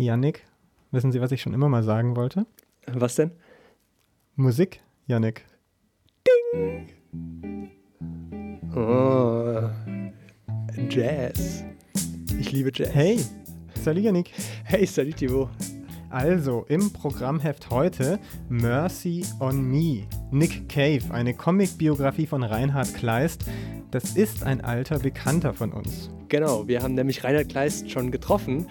Yannick, wissen Sie, was ich schon immer mal sagen wollte? Was denn? Musik, Yannick. Oh, Jazz. Ich liebe Jazz. Hey, salut Yannick. Hey, salut Thibaut. Also, im Programmheft heute Mercy on Me. Nick Cave, eine Comicbiografie von Reinhard Kleist. Das ist ein alter Bekannter von uns. Genau, wir haben nämlich Reinhard Kleist schon getroffen.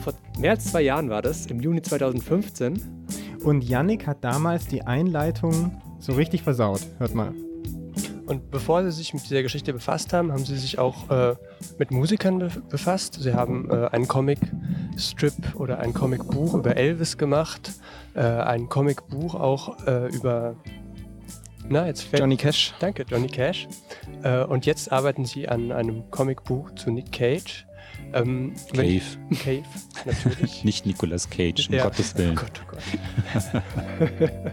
Vor mehr als zwei Jahren war das, im Juni 2015. Und Yannick hat damals die Einleitung so richtig versaut. Hört mal. Und bevor sie sich mit dieser Geschichte befasst haben, haben sie sich auch äh, mit Musikern be befasst. Sie haben äh, einen Comic-Strip oder ein Comic-Buch über Elvis gemacht, äh, ein Comic-Buch auch äh, über na, jetzt fällt, Johnny Cash. Danke, Johnny Cash. Äh, und jetzt arbeiten sie an einem Comicbuch zu Nick Cage. Ähm, Cave. Cave, natürlich. Nicht Nicolas Cage, um ja. Gottes Willen. Oh Gott, oh Gott.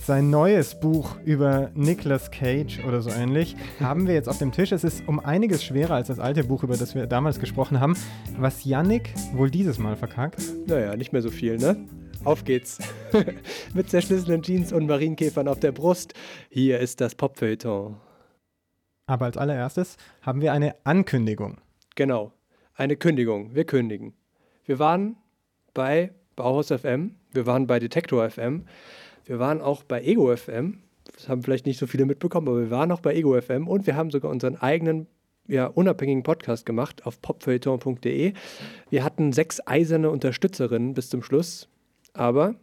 sein neues Buch über Nicolas Cage oder so ähnlich haben wir jetzt auf dem Tisch. Es ist um einiges schwerer als das alte Buch, über das wir damals gesprochen haben. Was Yannick wohl dieses Mal verkackt? Naja, nicht mehr so viel, ne? Auf geht's. Mit zerschlissenen Jeans und Marienkäfern auf der Brust. Hier ist das Popfeuilleton. Aber als allererstes haben wir eine Ankündigung. Genau, eine Kündigung. Wir kündigen. Wir waren bei Bauhaus FM, wir waren bei Detektor FM. Wir waren auch bei Ego FM. Das haben vielleicht nicht so viele mitbekommen, aber wir waren auch bei Ego FM und wir haben sogar unseren eigenen ja, unabhängigen Podcast gemacht auf popfeuilleton.de. Wir hatten sechs eiserne Unterstützerinnen bis zum Schluss, aber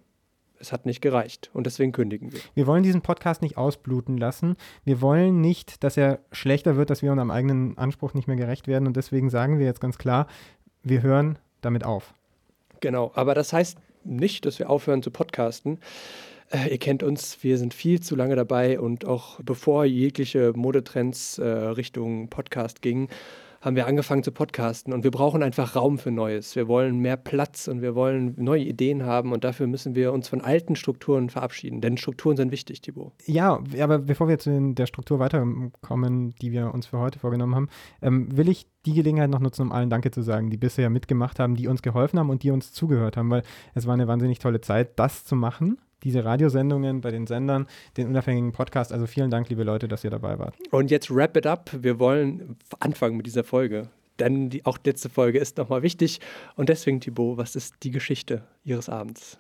es hat nicht gereicht und deswegen kündigen wir. Wir wollen diesen Podcast nicht ausbluten lassen. Wir wollen nicht, dass er schlechter wird, dass wir unserem eigenen Anspruch nicht mehr gerecht werden und deswegen sagen wir jetzt ganz klar, wir hören damit auf. Genau, aber das heißt nicht, dass wir aufhören zu podcasten. Äh, ihr kennt uns, wir sind viel zu lange dabei und auch bevor jegliche Modetrends äh, Richtung Podcast gingen, haben wir angefangen zu podcasten und wir brauchen einfach Raum für Neues. Wir wollen mehr Platz und wir wollen neue Ideen haben und dafür müssen wir uns von alten Strukturen verabschieden, denn Strukturen sind wichtig, Thibaut. Ja, aber bevor wir zu der Struktur weiterkommen, die wir uns für heute vorgenommen haben, ähm, will ich die Gelegenheit noch nutzen, um allen Danke zu sagen, die bisher mitgemacht haben, die uns geholfen haben und die uns zugehört haben, weil es war eine wahnsinnig tolle Zeit, das zu machen diese Radiosendungen bei den Sendern, den unabhängigen Podcast. Also vielen Dank, liebe Leute, dass ihr dabei wart. Und jetzt wrap it up. Wir wollen anfangen mit dieser Folge. Denn die, auch die letzte Folge ist nochmal wichtig. Und deswegen, Thibaut, was ist die Geschichte Ihres Abends?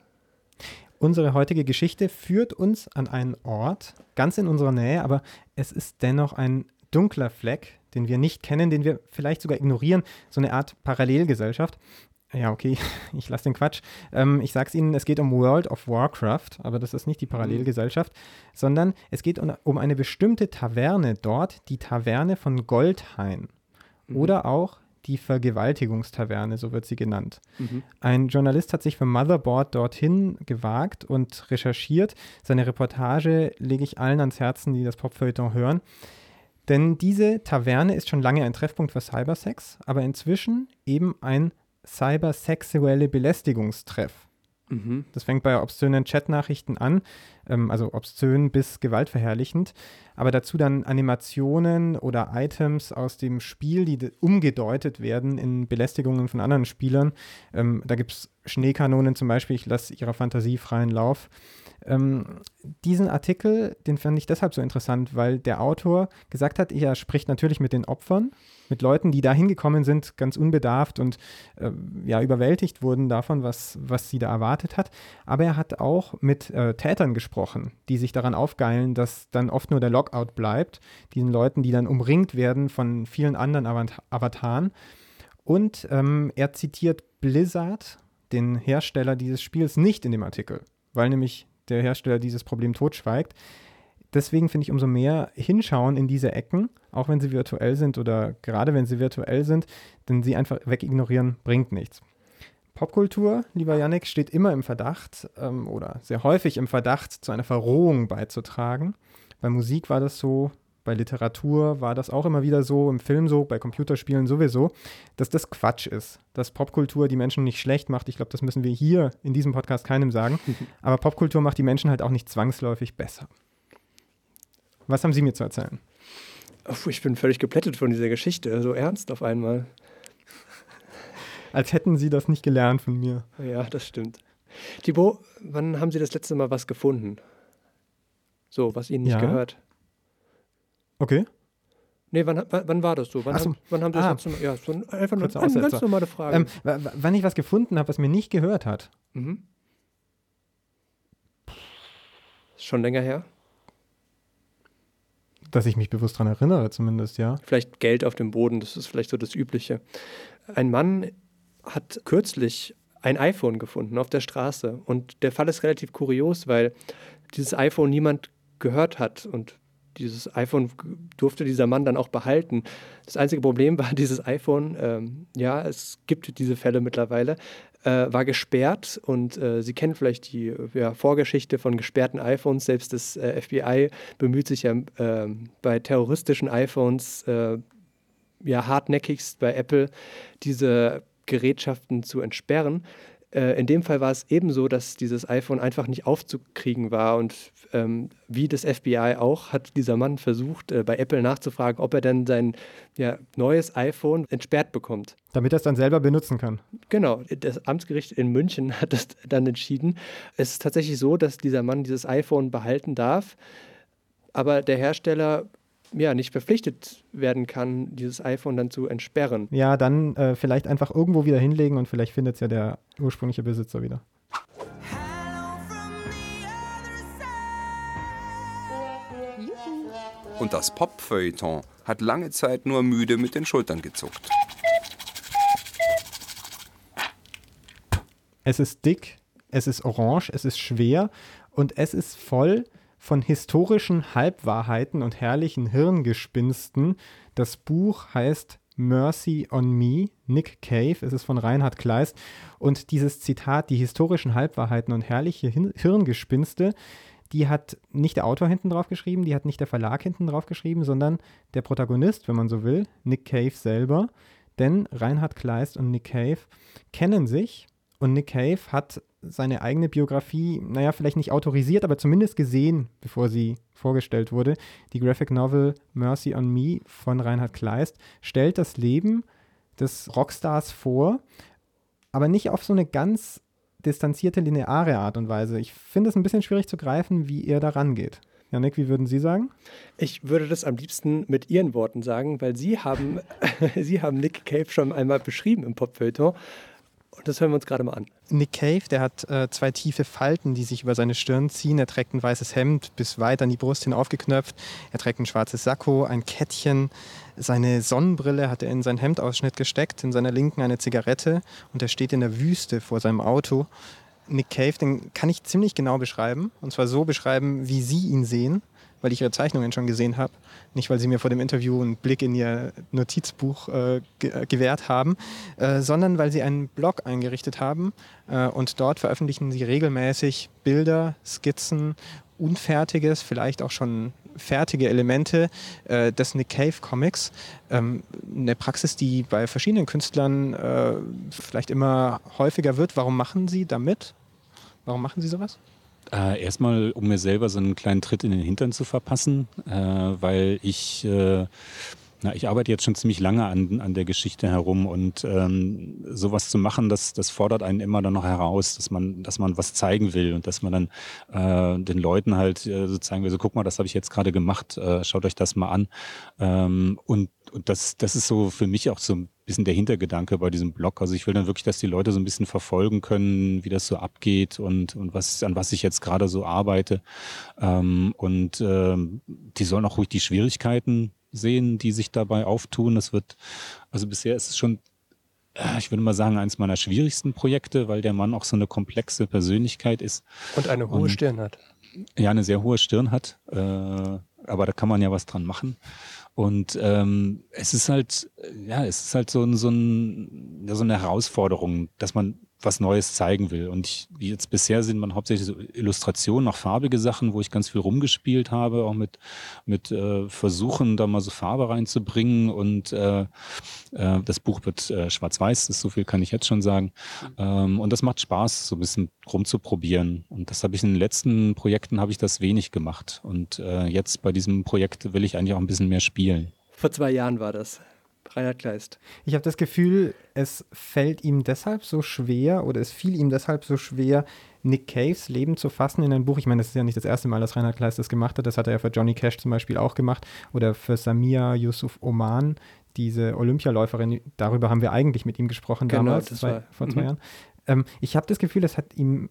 Unsere heutige Geschichte führt uns an einen Ort, ganz in unserer Nähe, aber es ist dennoch ein dunkler Fleck, den wir nicht kennen, den wir vielleicht sogar ignorieren, so eine Art Parallelgesellschaft. Ja, okay, ich lasse den Quatsch. Ähm, ich sage es Ihnen, es geht um World of Warcraft, aber das ist nicht die Parallelgesellschaft, sondern es geht um, um eine bestimmte Taverne dort, die Taverne von Goldhain. Mhm. Oder auch die Vergewaltigungstaverne, so wird sie genannt. Mhm. Ein Journalist hat sich für Motherboard dorthin gewagt und recherchiert. Seine Reportage lege ich allen ans Herzen, die das Popfeuilleton hören. Denn diese Taverne ist schon lange ein Treffpunkt für Cybersex, aber inzwischen eben ein cybersexuelle Belästigungstreff. Mhm. Das fängt bei obszönen Chatnachrichten an, ähm, also obszön bis gewaltverherrlichend, aber dazu dann Animationen oder Items aus dem Spiel, die umgedeutet werden in Belästigungen von anderen Spielern. Ähm, da gibt es Schneekanonen zum Beispiel, ich lasse ihrer Fantasie freien Lauf. Ähm, diesen Artikel, den fand ich deshalb so interessant, weil der Autor gesagt hat, er spricht natürlich mit den Opfern, mit Leuten, die da hingekommen sind, ganz unbedarft und äh, ja, überwältigt wurden davon, was, was sie da erwartet hat. Aber er hat auch mit äh, Tätern gesprochen, die sich daran aufgeilen, dass dann oft nur der Lockout bleibt, diesen Leuten, die dann umringt werden von vielen anderen Avat Avataren. Und ähm, er zitiert Blizzard, den Hersteller dieses Spiels, nicht in dem Artikel, weil nämlich der Hersteller dieses Problem totschweigt. Deswegen finde ich umso mehr hinschauen in diese Ecken, auch wenn sie virtuell sind oder gerade wenn sie virtuell sind, denn sie einfach wegignorieren bringt nichts. Popkultur, lieber Yannick, steht immer im Verdacht ähm, oder sehr häufig im Verdacht, zu einer Verrohung beizutragen. Bei Musik war das so, bei Literatur war das auch immer wieder so, im Film so, bei Computerspielen sowieso, dass das Quatsch ist, dass Popkultur die Menschen nicht schlecht macht. Ich glaube, das müssen wir hier in diesem Podcast keinem sagen. Aber Popkultur macht die Menschen halt auch nicht zwangsläufig besser. Was haben Sie mir zu erzählen? ich bin völlig geplättet von dieser Geschichte, so ernst auf einmal. Als hätten Sie das nicht gelernt von mir. Ja, das stimmt. Thibaut, wann haben Sie das letzte Mal was gefunden? So, was Ihnen nicht Ja. gehört. Okay. Nee, wann, wann, wann war das so? Wann, so. haben, wann haben Sie das Ah. letzte Mal? Ja, so ein, einfach nur eine ganz normale Frage. Ähm, wann ich was gefunden habe, was mir nicht gehört hat. mhm. Ist schon länger her. Dass ich mich bewusst daran erinnere, zumindest, ja. Vielleicht Geld auf dem Boden, das ist vielleicht so das Übliche. Ein Mann hat kürzlich ein iPhone gefunden auf der Straße und der Fall ist relativ kurios, weil dieses iPhone niemand gehört hat und dieses iPhone durfte dieser Mann dann auch behalten. Das einzige Problem war, dieses iPhone, ähm, ja, es gibt diese Fälle mittlerweile, äh, war gesperrt und äh, Sie kennen vielleicht die äh, ja, Vorgeschichte von gesperrten iPhones. Selbst das äh, FBI bemüht sich ja ähm, bei terroristischen iPhones äh, ja hartnäckigst bei Apple diese Gerätschaften zu entsperren. Äh, in dem Fall war es ebenso, dass dieses iPhone einfach nicht aufzukriegen war und ähm, wie das FBI auch hat dieser Mann versucht, äh, bei Apple nachzufragen, ob er denn sein ja, neues iPhone entsperrt bekommt. Damit er es dann selber benutzen kann. Genau, das Amtsgericht in München hat das dann entschieden. Es ist tatsächlich so, dass dieser Mann dieses iPhone behalten darf, aber der Hersteller ja nicht verpflichtet werden kann, dieses iPhone dann zu entsperren. Ja, dann äh, vielleicht einfach irgendwo wieder hinlegen und vielleicht findet es ja der ursprüngliche Besitzer wieder. Und das Pop-Feuilleton hat lange Zeit nur müde mit den Schultern gezuckt. Es ist dick, es ist orange, es ist schwer und es ist voll von historischen Halbwahrheiten und herrlichen Hirngespinsten. Das Buch heißt Mercy on Me, Nick Cave. Es ist von Reinhard Kleist. Und dieses Zitat, die historischen Halbwahrheiten und herrliche Hirngespinste, die hat nicht der Autor hinten drauf geschrieben, die hat nicht der Verlag hinten drauf geschrieben, sondern der Protagonist, wenn man so will, Nick Cave selber. Denn Reinhard Kleist und Nick Cave kennen sich und Nick Cave hat seine eigene Biografie, naja, vielleicht nicht autorisiert, aber zumindest gesehen, bevor sie vorgestellt wurde. Die Graphic Novel Mercy on Me von Reinhard Kleist stellt das Leben des Rockstars vor, aber nicht auf so eine ganz distanzierte, lineare Art und Weise. Ich finde es ein bisschen schwierig zu greifen, wie er da rangeht. Janik, wie würden Sie sagen? Ich würde das am liebsten mit Ihren Worten sagen, weil Sie haben, Sie haben Nick Cave schon einmal beschrieben im Popfeuilleton. Und das hören wir uns gerade mal an. Nick Cave, der hat äh, zwei tiefe Falten, die sich über seine Stirn ziehen. Er trägt ein weißes Hemd bis weit an die Brust hin aufgeknöpft. Er trägt ein schwarzes Sakko, ein Kettchen. Seine Sonnenbrille hat er in seinen Hemdausschnitt gesteckt, in seiner linken eine Zigarette und er steht in der Wüste vor seinem Auto. Nick Cave, den kann ich ziemlich genau beschreiben. Und zwar so beschreiben, wie Sie ihn sehen, weil ich Ihre Zeichnungen schon gesehen habe. Nicht, weil Sie mir vor dem Interview einen Blick in Ihr Notizbuch äh, ge äh, gewährt haben, äh, sondern weil Sie einen Blog eingerichtet haben. Äh, und dort veröffentlichen Sie regelmäßig Bilder, Skizzen, Unfertiges, vielleicht auch schon fertige Elemente äh, des Nick Cave Comics. Ähm, eine Praxis, die bei verschiedenen Künstlern äh, vielleicht immer häufiger wird. Warum machen Sie damit? Warum machen Sie sowas? Äh, erstmal, um mir selber so einen kleinen Tritt in den Hintern zu verpassen, äh, weil ich, äh, na, ich arbeite jetzt schon ziemlich lange an, an der Geschichte herum und ähm, sowas zu machen, das, das fordert einen immer dann noch heraus, dass man, dass man was zeigen will und dass man dann äh, den Leuten halt äh, so zeigen will, so guck mal, das habe ich jetzt gerade gemacht, äh, schaut euch das mal an. Ähm, und und das, das ist so für mich auch so ein bisschen der Hintergedanke bei diesem Blog. Also ich will dann wirklich, dass die Leute so ein bisschen verfolgen können, wie das so abgeht und, und was, an was ich jetzt gerade so arbeite. Ähm, und ähm, die sollen auch ruhig die Schwierigkeiten sehen, die sich dabei auftun. Das wird, also bisher ist es schon äh, ich würde mal sagen, eines meiner schwierigsten Projekte, weil der Mann auch so eine komplexe Persönlichkeit ist. Und eine hohe Und- Stirn hat. Ja, eine sehr hohe Stirn hat, äh, aber da kann man ja was dran machen. Und ähm, es ist halt, ja, es ist halt so, ein, so, ein, so eine Herausforderung, dass man was Neues zeigen will. Und ich, wie jetzt bisher sind man hauptsächlich so Illustrationen, auch farbige Sachen, wo ich ganz viel rumgespielt habe, auch mit, mit äh, Versuchen, da mal so Farbe reinzubringen. Und äh, äh, das Buch wird äh, schwarz-weiß, so viel kann ich jetzt schon sagen. Ähm, und das macht Spaß, so ein bisschen rumzuprobieren. Und das habe ich in den letzten Projekten habe ich das wenig gemacht. Und äh, jetzt bei diesem Projekt will ich eigentlich auch ein bisschen mehr spielen. Vor zwei Jahren war das. Reinhard Kleist. Ich habe das Gefühl, es fällt ihm deshalb so schwer oder es fiel ihm deshalb so schwer, Nick Caves Leben zu fassen in ein Buch. Ich meine, das ist ja nicht das erste Mal, dass Reinhard Kleist das gemacht hat. Das hat er ja für Johnny Cash zum Beispiel auch gemacht oder für Samia Yusuf Oman, diese Olympialäuferin. Darüber haben wir eigentlich mit ihm gesprochen Genau, damals, das zwei, war- vor zwei mhm. Jahren. Ähm, ich habe das Gefühl, es hat ihm,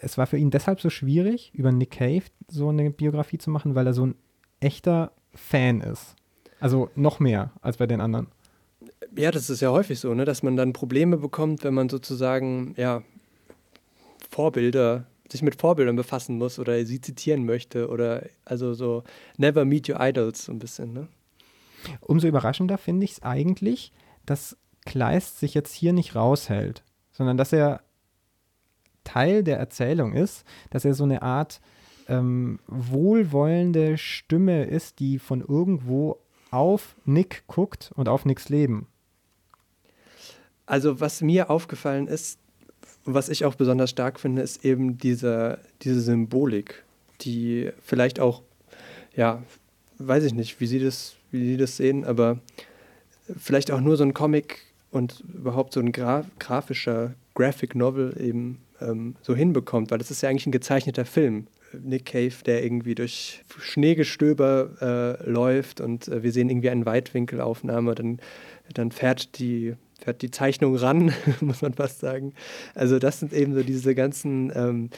es war für ihn deshalb so schwierig, über Nick Cave so eine Biografie zu machen, weil er so ein echter Fan ist. Also noch mehr als bei den anderen. Ja, das ist ja häufig so, ne? dass man dann Probleme bekommt, wenn man sozusagen ja, Vorbilder, sich mit Vorbildern befassen muss oder sie zitieren möchte oder also so never meet your idols so ein bisschen. Ne? Umso überraschender finde ich es eigentlich, dass Kleist sich jetzt hier nicht raushält, sondern dass er Teil der Erzählung ist, dass er so eine Art ähm, wohlwollende Stimme ist, die von irgendwo auf Nick guckt und auf Nicks Leben. Also was mir aufgefallen ist, was ich auch besonders stark finde, ist eben diese, diese Symbolik, die vielleicht auch, ja, weiß ich nicht, wie Sie das, wie Sie das sehen, aber vielleicht auch nur so ein Comic und überhaupt so ein Gra grafischer Graphic Novel eben ähm, so hinbekommt, weil das ist ja eigentlich ein gezeichneter Film. Nick Cave, der irgendwie durch Schneegestöber äh, läuft und äh, wir sehen irgendwie eine Weitwinkelaufnahme, dann, dann fährt die fährt die Zeichnung ran, muss man fast sagen. Also das sind eben so diese ganzen, ähm,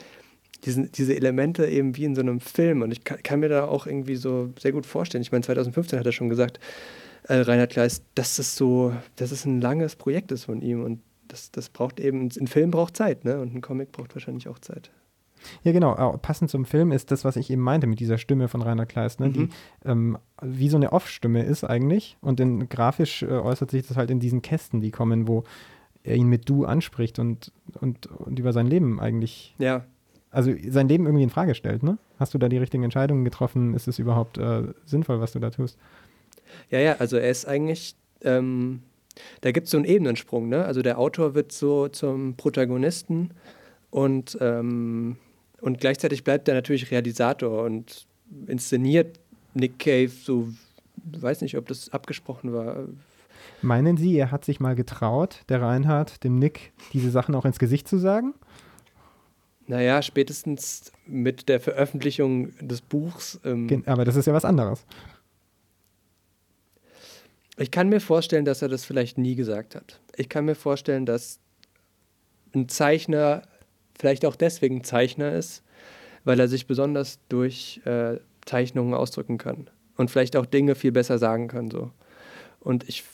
diesen, diese Elemente eben wie in so einem Film. Und ich kann, kann, mir da auch irgendwie so sehr gut vorstellen. Ich meine, 2015 hat er schon gesagt, äh, Reinhard Kleist, dass das so, dass es ein langes Projekt ist von ihm. Und das, das braucht eben, ein Film braucht Zeit, ne? Und ein Comic braucht wahrscheinlich auch Zeit. Ja, genau. Passend zum Film ist das, was ich eben meinte mit dieser Stimme von Rainer Kleist, ne? Mhm. die ähm, wie so eine Off-Stimme ist eigentlich. Und in, grafisch äh, äußert sich das halt in diesen Kästen, die kommen, wo er ihn mit Du anspricht und, und, und über sein Leben eigentlich, Ja, also sein Leben irgendwie in Frage stellt. Ne? Hast du da die richtigen Entscheidungen getroffen? Ist es überhaupt äh, sinnvoll, was du da tust? Ja, ja, also er ist eigentlich, ähm, da gibt es so einen Ebenensprung, ne? Also der Autor wird so zum Protagonisten und, ähm, und gleichzeitig bleibt er natürlich Realisator und inszeniert Nick Cave so, weiß nicht, ob das abgesprochen war. Meinen Sie, er hat sich mal getraut, der Reinhard, dem Nick, diese Sachen auch ins Gesicht zu sagen? Naja, spätestens mit der Veröffentlichung des Buchs. Ähm, aber das ist ja was anderes. Ich kann mir vorstellen, dass er das vielleicht nie gesagt hat. Ich kann mir vorstellen, dass ein Zeichner vielleicht auch deswegen Zeichner ist, weil er sich besonders durch äh, Zeichnungen ausdrücken kann und vielleicht auch Dinge viel besser sagen kann. So. Und ich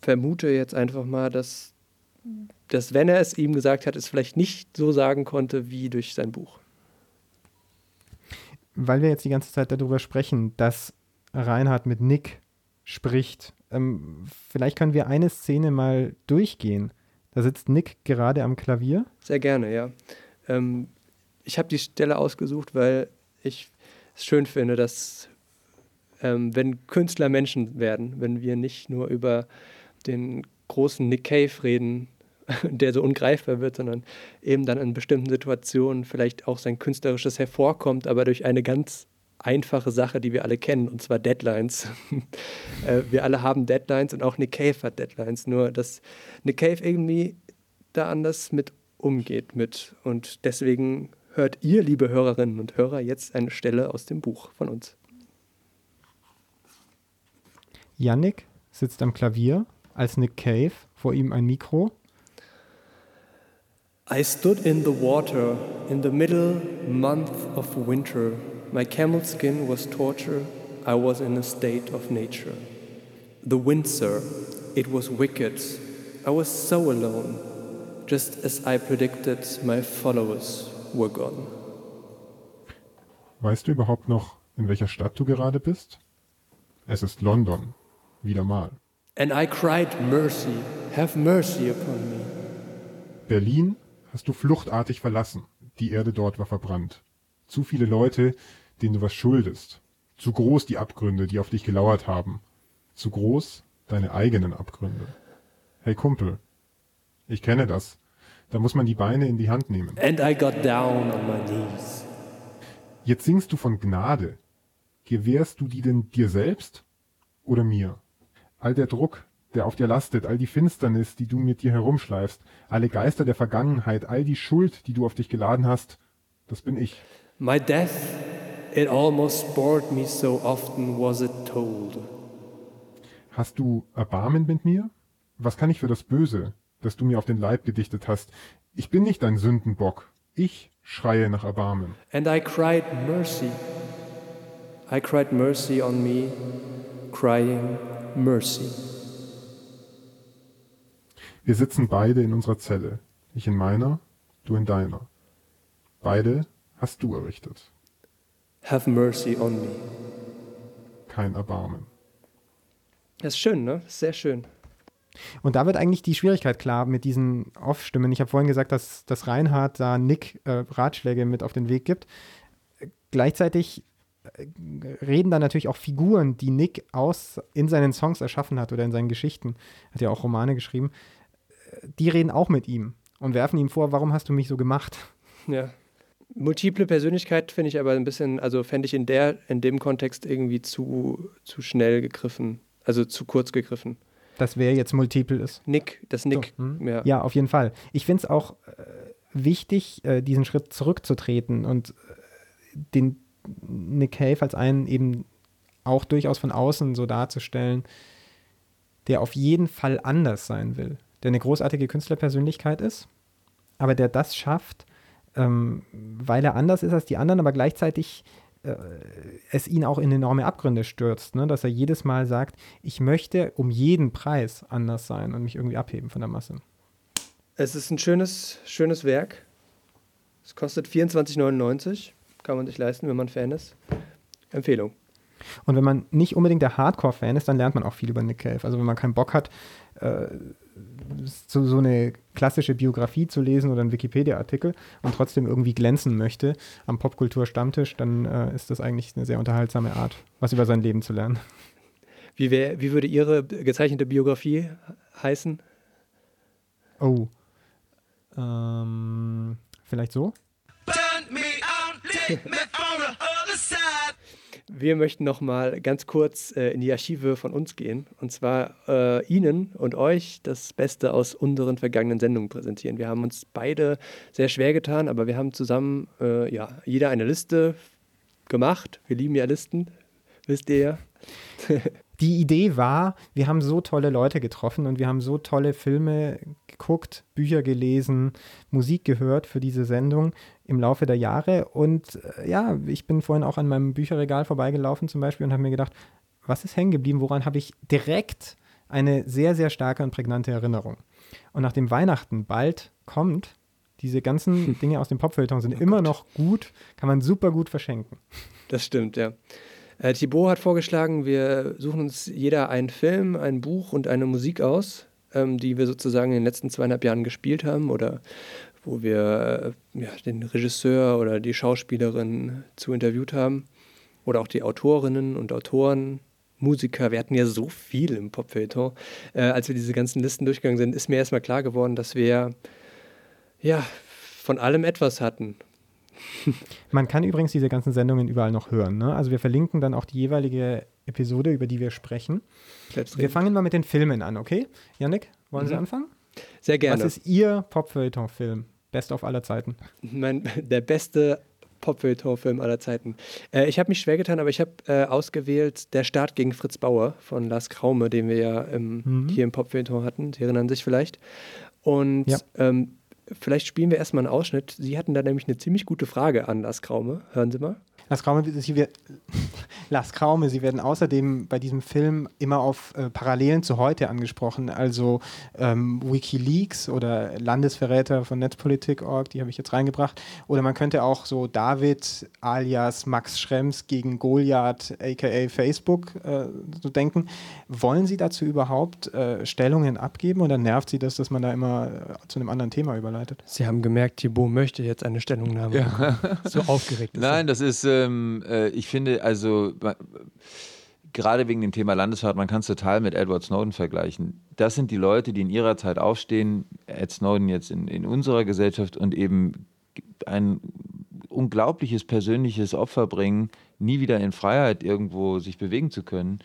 vermute jetzt einfach mal, dass, dass, wenn er es ihm gesagt hat, es vielleicht nicht so sagen konnte wie durch sein Buch. Weil wir jetzt die ganze Zeit darüber sprechen, dass Reinhard mit Nick spricht. Ähm, vielleicht können wir eine Szene mal durchgehen. Da sitzt Nick gerade am Klavier. Sehr gerne, ja. Ähm, ich habe die Stelle ausgesucht, weil ich es schön finde, dass ähm, wenn Künstler Menschen werden, wenn wir nicht nur über den großen Nick Cave reden, der so ungreifbar wird, sondern eben dann in bestimmten Situationen vielleicht auch sein künstlerisches hervorkommt, aber durch eine ganz einfache Sache, die wir alle kennen, und zwar Deadlines. äh, wir alle haben Deadlines und auch Nick Cave hat Deadlines, nur dass Nick Cave irgendwie da anders mit umgeht mit. Und deswegen hört ihr, liebe Hörerinnen und Hörer, jetzt eine Stelle aus dem Buch von uns. Yannick sitzt am Klavier, als Nick Cave, vor ihm ein Mikro. I stood in the water in the middle month of winter. My camel skin was torture. I was in a state of nature. The wind, sir, it was wicked. I was so alone. Just as I predicted, my followers were gone. Weißt du überhaupt noch, in welcher Stadt du gerade bist? Es ist London. Wieder mal. And I cried, Mercy, have mercy upon me. Berlin hast du fluchtartig verlassen. Die Erde dort war verbrannt. Zu viele Leute, denen du was schuldest. Zu groß die Abgründe, die auf dich gelauert haben. Zu groß deine eigenen Abgründe. Hey Kumpel, ich kenne das. Da muss man die Beine in die Hand nehmen. And I got down on my knees. Jetzt singst du von Gnade. Gewährst du die denn dir selbst oder mir? all der Druck, der auf dir lastet, all die Finsternis, die du mit dir herumschleifst, alle Geister der Vergangenheit, all die Schuld, die du auf dich geladen hast, das bin ich. My death, it almost bored me so often was it told. Hast du Erbarmen mit mir? Was kann ich für das Böse, das du mir auf den Leib gedichtet hast? Ich bin nicht ein Sündenbock. Ich schreie nach Erbarmen. And I cried mercy. I cried mercy on me, crying mercy. Wir sitzen beide in unserer Zelle. Ich in meiner, du in deiner. Beide hast du errichtet. Have mercy on me. Kein Erbarmen. Das ist schön, ne? Sehr schön. Und da wird eigentlich die Schwierigkeit klar mit diesen Off-Stimmen. Ich habe vorhin gesagt, dass, dass Reinhard da Nick äh, Ratschläge mit auf den Weg gibt. Gleichzeitig äh, reden da natürlich auch Figuren, die Nick aus in seinen Songs erschaffen hat oder in seinen Geschichten. Hat ja auch Romane geschrieben. Äh, die reden auch mit ihm und werfen ihm vor, warum hast du mich so gemacht? Ja. Multiple Persönlichkeit finde ich aber ein bisschen, also fände ich in der, in dem Kontext irgendwie zu, zu schnell gegriffen. Also zu kurz gegriffen. Dass wer jetzt multiple ist. Nick, das Nick, So, hm? ja. Ja, auf jeden Fall. Ich finde es auch äh, wichtig, äh, diesen Schritt zurückzutreten und äh, den Nick Cave als einen eben auch durchaus von außen so darzustellen, der auf jeden Fall anders sein will, der eine großartige Künstlerpersönlichkeit ist, aber der das schafft, ähm, weil er anders ist als die anderen, aber gleichzeitig äh, es ihn auch in enorme Abgründe stürzt, ne? dass er jedes Mal sagt, ich möchte um jeden Preis anders sein und mich irgendwie abheben von der Masse. Es ist ein schönes, schönes Werk. Es kostet 24,99. Kann man sich leisten, wenn man Fan ist. Empfehlung. Und wenn man nicht unbedingt der Hardcore-Fan ist, dann lernt man auch viel über Nick Cave. Also wenn man keinen Bock hat, äh, so, so eine klassische Biografie zu lesen oder einen Wikipedia-Artikel und trotzdem irgendwie glänzen möchte am Popkultur-Stammtisch, dann äh, ist das eigentlich eine sehr unterhaltsame Art, was über sein Leben zu lernen. Wie, wär, wie würde Ihre gezeichnete Biografie heißen? Oh. Ähm, vielleicht so? Wir möchten noch mal ganz kurz äh, in die Archive von uns gehen und zwar äh, Ihnen und euch das Beste aus unseren vergangenen Sendungen präsentieren. Wir haben uns beide sehr schwer getan, aber wir haben zusammen äh, ja jeder eine Liste gemacht. Wir lieben ja Listen, wisst ihr ja. Die Idee war, wir haben so tolle Leute getroffen und wir haben so tolle Filme geguckt, Bücher gelesen, Musik gehört für diese Sendung im Laufe der Jahre. Und äh, ja, ich bin vorhin auch an meinem Bücherregal vorbeigelaufen zum Beispiel und habe mir gedacht, was ist hängen geblieben? Woran habe ich direkt eine sehr, sehr starke und prägnante Erinnerung? Und nachdem Weihnachten bald kommt, diese ganzen Dinge aus dem Popfilter sind immer noch gut, kann man super gut verschenken. Das stimmt, ja. Äh, Thibaut hat vorgeschlagen, wir suchen uns jeder einen Film, ein Buch und eine Musik aus, ähm, die wir sozusagen in den letzten zweieinhalb Jahren gespielt haben oder wo wir äh, ja, den Regisseur oder die Schauspielerin zu interviewt haben oder auch die Autorinnen und Autoren. Musiker, wir hatten ja so viel im Popfilter. Äh, als wir diese ganzen Listen durchgegangen sind, ist mir erstmal klar geworden, dass wir ja von allem etwas hatten. Man kann übrigens diese ganzen Sendungen überall noch hören. Ne? Also wir verlinken dann auch die jeweilige Episode, über die wir sprechen. Wir fangen mal mit den Filmen an, okay? Yannick, wollen Sie Mhm. anfangen? Sehr gerne. Was ist Ihr Popfeuilleton-Film? Best of aller Zeiten. mein, der beste Popfilter-Film aller Zeiten. Äh, ich habe mich schwer getan, aber ich habe äh, ausgewählt Der Start gegen Fritz Bauer von Lars Kraume, den wir ja ähm, Mhm. hier im Popfilter hatten. Sie erinnern sich vielleicht. Und Ja. ähm, vielleicht spielen wir erstmal einen Ausschnitt. Sie hatten da nämlich eine ziemlich gute Frage an Lars Kraume. Hören Sie mal. Lars Kraume, Sie, wir- Lars Kraume, Sie werden außerdem bei diesem Film immer auf äh, Parallelen zu heute angesprochen, also ähm, Wikileaks oder Landesverräter von Netzpolitik.org, die habe ich jetzt reingebracht. Oder man könnte auch so David alias Max Schrems gegen Goliath aka Facebook äh, so denken. Wollen Sie dazu überhaupt äh, Stellungen abgeben oder nervt Sie das, dass man da immer äh, zu einem anderen Thema überleitet? Sie haben gemerkt, Thibaut möchte jetzt eine Stellungnahme. Ja. So aufgeregt ist er. Nein, das ist, ähm, äh, ich finde, also gerade wegen dem Thema Landesfahrt, man kann es total mit Edward Snowden vergleichen. Das sind die Leute, die in ihrer Zeit aufstehen, Ed Snowden jetzt in, in unserer Gesellschaft und eben ein unglaubliches persönliches Opfer bringen, nie wieder in Freiheit irgendwo sich bewegen zu können.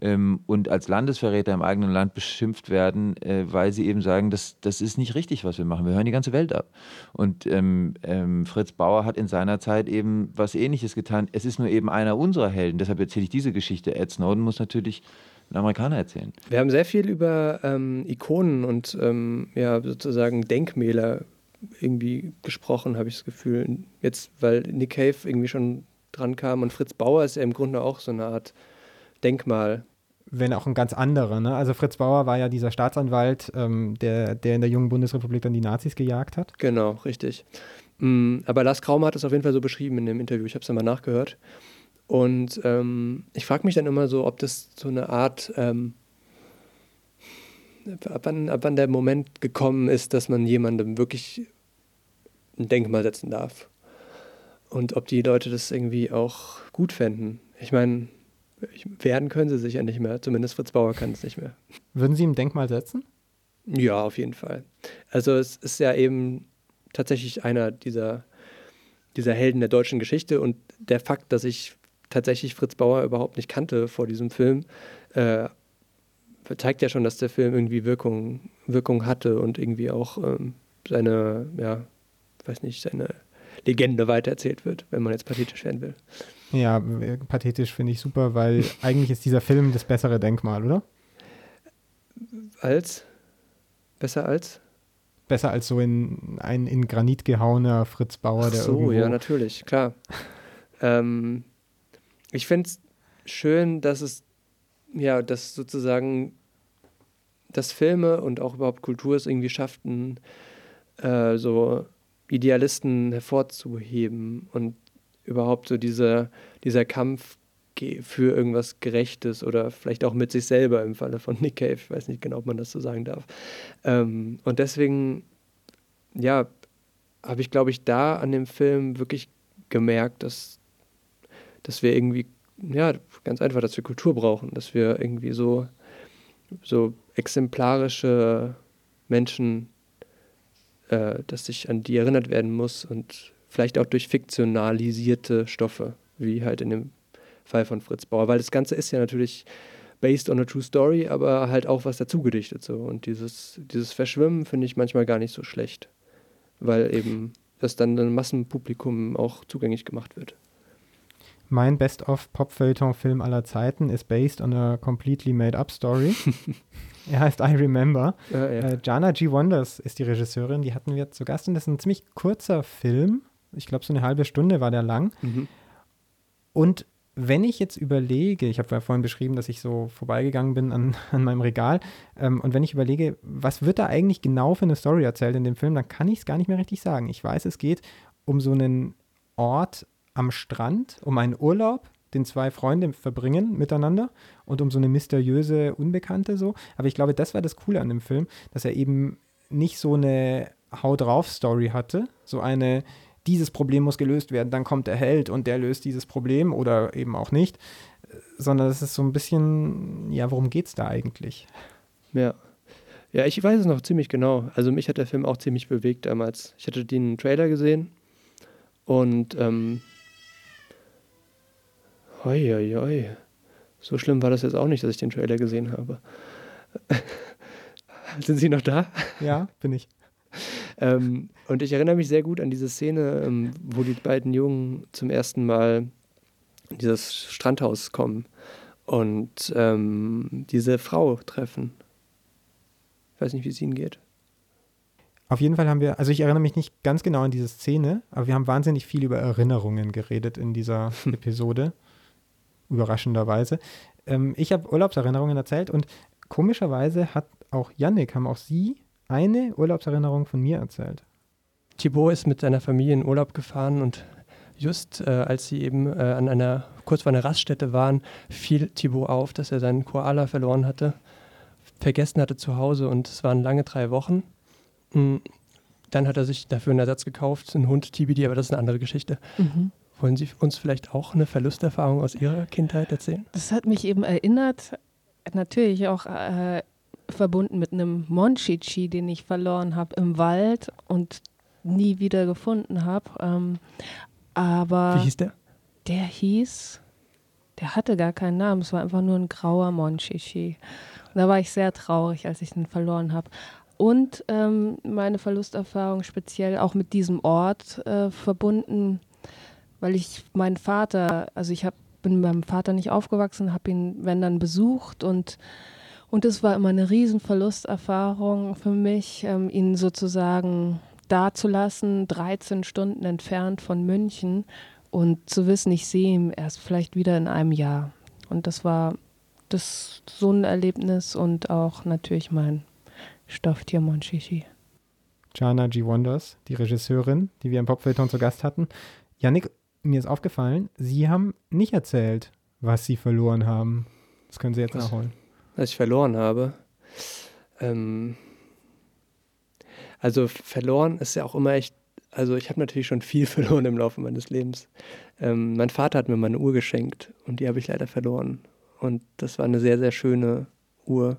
Ähm, und als Landesverräter im eigenen Land beschimpft werden, äh, weil sie eben sagen, das, das ist nicht richtig, was wir machen. Wir hören die ganze Welt ab. Und ähm, ähm, Fritz Bauer hat in seiner Zeit eben was Ähnliches getan. Es ist nur eben einer unserer Helden. Deshalb erzähle ich diese Geschichte. Ed Snowden muss natürlich ein Amerikaner erzählen. Wir haben sehr viel über ähm, Ikonen und ähm, ja, sozusagen Denkmäler irgendwie gesprochen, habe ich das Gefühl. Jetzt, weil Nick Cave irgendwie schon dran kam und Fritz Bauer ist ja im Grunde auch so eine Art Denkmal. Wenn auch ein ganz anderer. Ne? Also Fritz Bauer war ja dieser Staatsanwalt, ähm, der, der in der jungen Bundesrepublik dann die Nazis gejagt hat. Genau, richtig. Mm, aber Lars Kraumer hat es auf jeden Fall so beschrieben in dem Interview. Ich habe es ja mal nachgehört. Und ähm, ich frage mich dann immer so, ob das so eine Art, ähm, ab, wann, ab wann der Moment gekommen ist, dass man jemandem wirklich ein Denkmal setzen darf. Und ob die Leute das irgendwie auch gut fänden. Ich meine, werden können sie sich ja nicht mehr. Zumindest Fritz Bauer kann es nicht mehr. Würden Sie ihm Denkmal setzen? Ja, auf jeden Fall. Also es ist ja eben tatsächlich einer dieser, dieser Helden der deutschen Geschichte und der Fakt, dass ich tatsächlich Fritz Bauer überhaupt nicht kannte vor diesem Film, äh, zeigt ja schon, dass der Film irgendwie Wirkung, Wirkung hatte und irgendwie auch ähm, seine, ja, weiß nicht, seine Legende weitererzählt wird, wenn man jetzt pathetisch werden will. Ja, pathetisch finde ich super, weil eigentlich ist dieser Film das bessere Denkmal, oder? Als? Besser als? Besser als so in ein in Granit gehauener Fritz Bauer, Ach der so, irgendwo ja, natürlich, klar. ähm, ich finde es schön, dass es, ja, dass sozusagen das Filme und auch überhaupt Kultur es irgendwie schafften, äh, so Idealisten hervorzuheben und überhaupt so dieser, dieser Kampf für irgendwas Gerechtes oder vielleicht auch mit sich selber im Falle von Nick Cave. Ich weiß nicht genau, ob man das so sagen darf. Ähm, und deswegen, ja, habe ich, glaube ich, da an dem Film wirklich gemerkt, dass, dass wir irgendwie, ja, ganz einfach, dass wir Kultur brauchen, dass wir irgendwie so, so exemplarische Menschen, äh, dass sich an die erinnert werden muss und vielleicht auch durch fiktionalisierte Stoffe, wie halt in dem Fall von Fritz Bauer, weil das Ganze ist ja natürlich based on a true story, aber halt auch was dazugedichtet so. Und dieses, dieses Verschwimmen finde ich manchmal gar nicht so schlecht, weil eben das dann einem Massenpublikum auch zugänglich gemacht wird. Mein Best-of-Pop-Feuilleton-Film aller Zeiten ist based on a completely made-up story. er heißt I Remember. Ja, ja. Äh, Jana G. Wonders ist die Regisseurin, die hatten wir zu Gast und das ist ein ziemlich kurzer Film. Ich glaube, so eine halbe Stunde war der lang. Mhm. Und wenn ich jetzt überlege, ich habe ja vorhin beschrieben, dass ich so vorbeigegangen bin an, an meinem Regal, ähm, und wenn ich überlege, was wird da eigentlich genau für eine Story erzählt in dem Film, dann kann ich es gar nicht mehr richtig sagen. Ich weiß, es geht um so einen Ort am Strand, um einen Urlaub, den zwei Freunde verbringen miteinander und um so eine mysteriöse Unbekannte so. Aber ich glaube, das war das Coole an dem Film, dass er eben nicht so eine Hau drauf Story hatte, so eine dieses Problem muss gelöst werden, dann kommt der Held und der löst dieses Problem oder eben auch nicht, sondern es ist so ein bisschen, ja, worum geht es da eigentlich? Ja. Ja, ich weiß es noch ziemlich genau. Also mich hat der Film auch ziemlich bewegt damals. Ich hatte den Trailer gesehen und ähm, hoi, hoi, hoi. so schlimm war das jetzt auch nicht, dass ich den Trailer gesehen habe. Sind Sie noch da? Ja, bin ich. Ähm, und ich erinnere mich sehr gut an diese Szene, ähm, wo die beiden Jungen zum ersten Mal in dieses Strandhaus kommen und ähm, diese Frau treffen. Ich weiß nicht, wie es ihnen geht. Auf jeden Fall haben wir, also ich erinnere mich nicht ganz genau an diese Szene, aber wir haben wahnsinnig viel über Erinnerungen geredet in dieser Episode. Überraschenderweise. Ähm, ich habe Urlaubserinnerungen erzählt und komischerweise hat auch Yannick, haben auch Sie eine Urlaubserinnerung von mir erzählt. Thibaut ist mit seiner Familie in Urlaub gefahren und just äh, als sie eben äh, an einer, kurz vor einer Raststätte waren, fiel Thibaut auf, dass er seinen Koala verloren hatte, vergessen hatte zu Hause und es waren lange drei Wochen. Mm, Dann hat er sich dafür einen Ersatz gekauft, einen Hund TBD, aber das ist eine andere Geschichte. Mhm. Wollen Sie uns vielleicht auch eine Verlusterfahrung aus Ihrer Kindheit erzählen? Das hat mich eben erinnert, natürlich auch äh, verbunden mit einem Monchichi, den ich verloren habe im Wald und nie wieder gefunden habe. Ähm, aber Wie hieß der? der hieß der hatte gar keinen Namen, es war einfach nur ein grauer Monchichi. Und da war ich sehr traurig, als ich ihn verloren habe. Und ähm, meine Verlusterfahrung speziell auch mit diesem Ort äh, verbunden, weil ich meinen Vater, also ich hab, bin mit meinem Vater nicht aufgewachsen, habe ihn, wenn dann, besucht und und es war immer eine riesen Verlusterfahrung für mich, ähm, ihn sozusagen dazulassen, 13 Stunden entfernt von München und zu wissen, ich sehe ihn erst vielleicht wieder in einem Jahr. Und das war das so ein Erlebnis und auch natürlich mein Stofftier Monchichi. Jana G. Wonders, die Regisseurin, die wir im Popfilter zu Gast hatten. Yannick, mir ist aufgefallen, Sie haben nicht erzählt, was Sie verloren haben. Das können Sie jetzt was, nachholen. Was ich verloren habe? Ähm, also verloren ist ja auch immer echt also ich habe natürlich schon viel verloren im Laufe meines Lebens. Ähm, mein Vater hat mir mal eine Uhr geschenkt und die habe ich leider verloren. Und das war eine sehr, sehr schöne Uhr.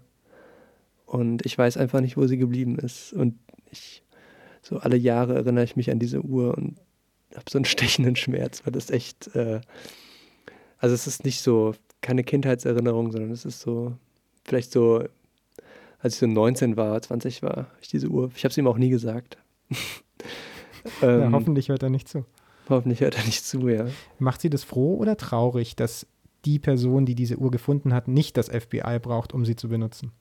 Und ich weiß einfach nicht, wo sie geblieben ist. Und ich, so alle Jahre erinnere ich mich an diese Uhr und habe so einen stechenden Schmerz, weil das echt, äh, also es ist nicht so, keine Kindheitserinnerung, sondern es ist so, vielleicht so, als ich so 19 war, 20 war, ich diese Uhr, ich habe es ihm auch nie gesagt. Ähm, ja, hoffentlich hört er nicht zu. Hoffentlich hört er nicht zu, ja. Macht sie das froh oder traurig, dass die Person, die diese Uhr gefunden hat, nicht das FBI braucht, um sie zu benutzen?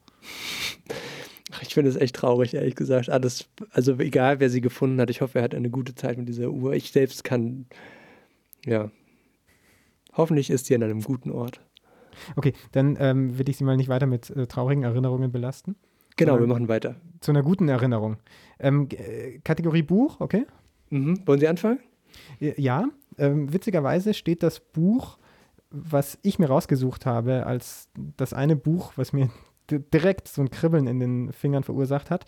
Ich finde es echt traurig, ehrlich gesagt. Alles, also egal, wer sie gefunden hat, ich hoffe, er hat eine gute Zeit mit dieser Uhr. Ich selbst kann, ja. Hoffentlich ist sie an einem guten Ort. Okay, dann ähm, will ich Sie mal nicht weiter mit äh, traurigen Erinnerungen belasten. Genau, wir machen weiter. Zu einer guten Erinnerung. Ähm, äh, Kategorie Buch, okay? Mhm. Wollen Sie anfangen? Ja, ähm, witzigerweise steht das Buch, was ich mir rausgesucht habe, als das eine Buch, was mir direkt so ein Kribbeln in den Fingern verursacht hat,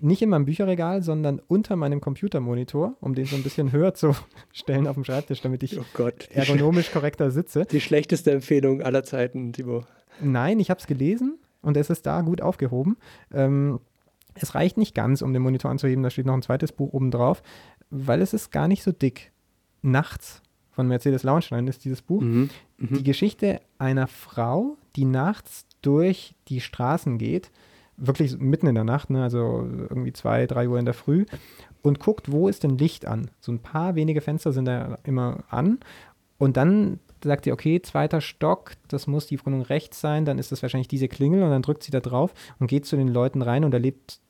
nicht in meinem Bücherregal, sondern unter meinem Computermonitor, um den so ein bisschen höher zu stellen auf dem Schreibtisch, damit ich oh ergonomisch korrekter sitze. Die schlechteste Empfehlung aller Zeiten, Timo. Nein, ich habe es gelesen und es ist da gut aufgehoben. Ähm, es reicht nicht ganz, um den Monitor anzuheben, da steht noch ein zweites Buch oben drauf, weil es ist gar nicht so dick. Nachts von Mercedes Launstein ist dieses Buch. Mhm. Mhm. Die Geschichte einer Frau, die nachts durch die Straßen geht, wirklich mitten in der Nacht, ne, also irgendwie zwei, drei Uhr in der Früh, und guckt, wo ist denn Licht an? So ein paar wenige Fenster sind da immer an. Und dann sagt ihr, okay, zweiter Stock, das muss die Wohnung rechts sein, dann ist das wahrscheinlich diese Klingel und dann drückt sie da drauf und geht zu den Leuten rein und erlebt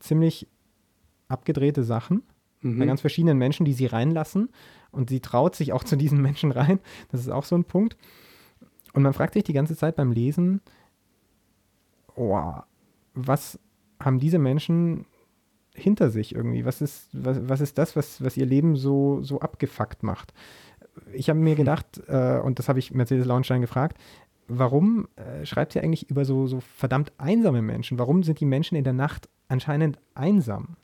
ziemlich abgedrehte Sachen mhm. bei ganz verschiedenen Menschen, die sie reinlassen und sie traut sich auch zu diesen Menschen rein. Das ist auch so ein Punkt. Und man fragt sich die ganze Zeit beim Lesen, oh, was haben diese Menschen hinter sich irgendwie? Was ist, was, was ist das, was, was ihr Leben so, so abgefuckt macht? ich habe mir gedacht, äh, und das habe ich Mercedes Launstein gefragt, warum äh, schreibt sie eigentlich über so, so verdammt einsame Menschen? Warum sind die Menschen in der Nacht anscheinend einsam?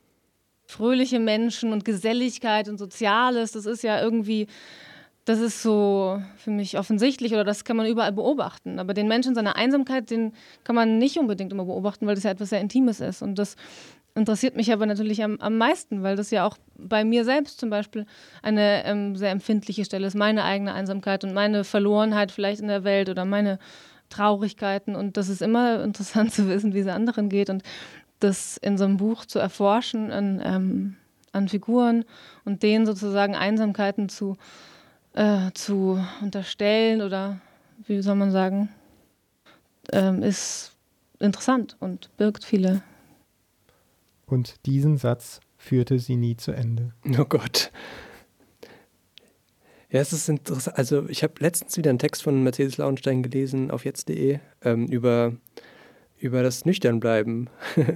Fröhliche Menschen und Geselligkeit und Soziales, das ist ja irgendwie, das ist so für mich offensichtlich oder das kann man überall beobachten. Aber den Menschen seine Einsamkeit, den kann man nicht unbedingt immer beobachten, weil das ja etwas sehr Intimes ist. Und das interessiert mich aber natürlich am, am meisten, weil das ja auch bei mir selbst zum Beispiel eine ähm, sehr empfindliche Stelle ist, meine eigene Einsamkeit und meine Verlorenheit vielleicht in der Welt oder meine Traurigkeiten. Und das ist immer interessant zu wissen, wie es anderen geht und das in so einem Buch zu erforschen an, ähm, an Figuren und denen sozusagen Einsamkeiten zu, äh, zu unterstellen oder wie soll man sagen, ähm, ist interessant und birgt viele und diesen Satz führte sie nie zu Ende. Oh Gott. Ja, es ist interessant. Also, ich habe letztens wieder einen Text von Mercedes Lauenstein gelesen auf jetzt.de ähm, über, über das Nüchternbleiben.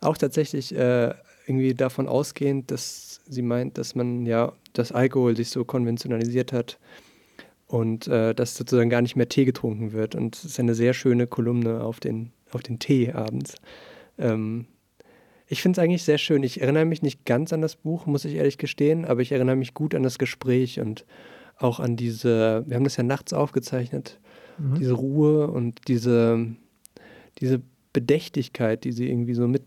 Auch tatsächlich äh, irgendwie davon ausgehend, dass sie meint, dass man ja das Alkohol sich so konventionalisiert hat und äh, dass sozusagen gar nicht mehr Tee getrunken wird. Und es ist eine sehr schöne Kolumne auf den, auf den Tee abends. Ähm, ich finde es eigentlich sehr schön. Ich erinnere mich nicht ganz an das Buch, muss ich ehrlich gestehen, aber ich erinnere mich gut an das Gespräch und auch an diese, wir haben das ja nachts aufgezeichnet, mhm. diese Ruhe und diese, diese Bedächtigkeit, die sie irgendwie so mit